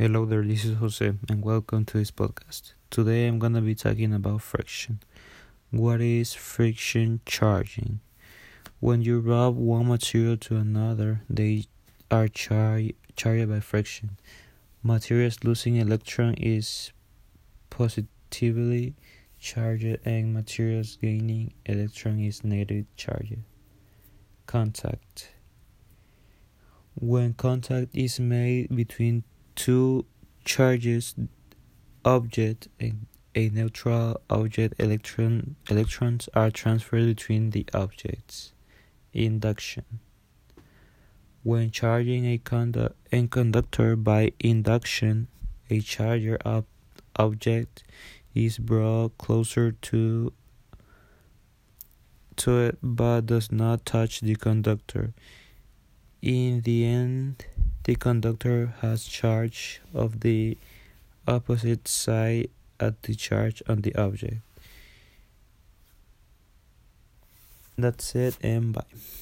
Hello there, this is Jose, and welcome to this podcast. Today I'm gonna be talking about friction. What is friction charging? When you rub one material to another, they are char- charged by friction. Materials losing electron is positively charged, and materials gaining electron is negatively charged. Contact. When contact is made between two charges object and a neutral object electron electrons are transferred between the objects. Induction. When charging a, condu- a conductor by induction a charger ob- object is brought closer to to it but does not touch the conductor. In the end the conductor has charge of the opposite side at the charge on the object. That's it and bye.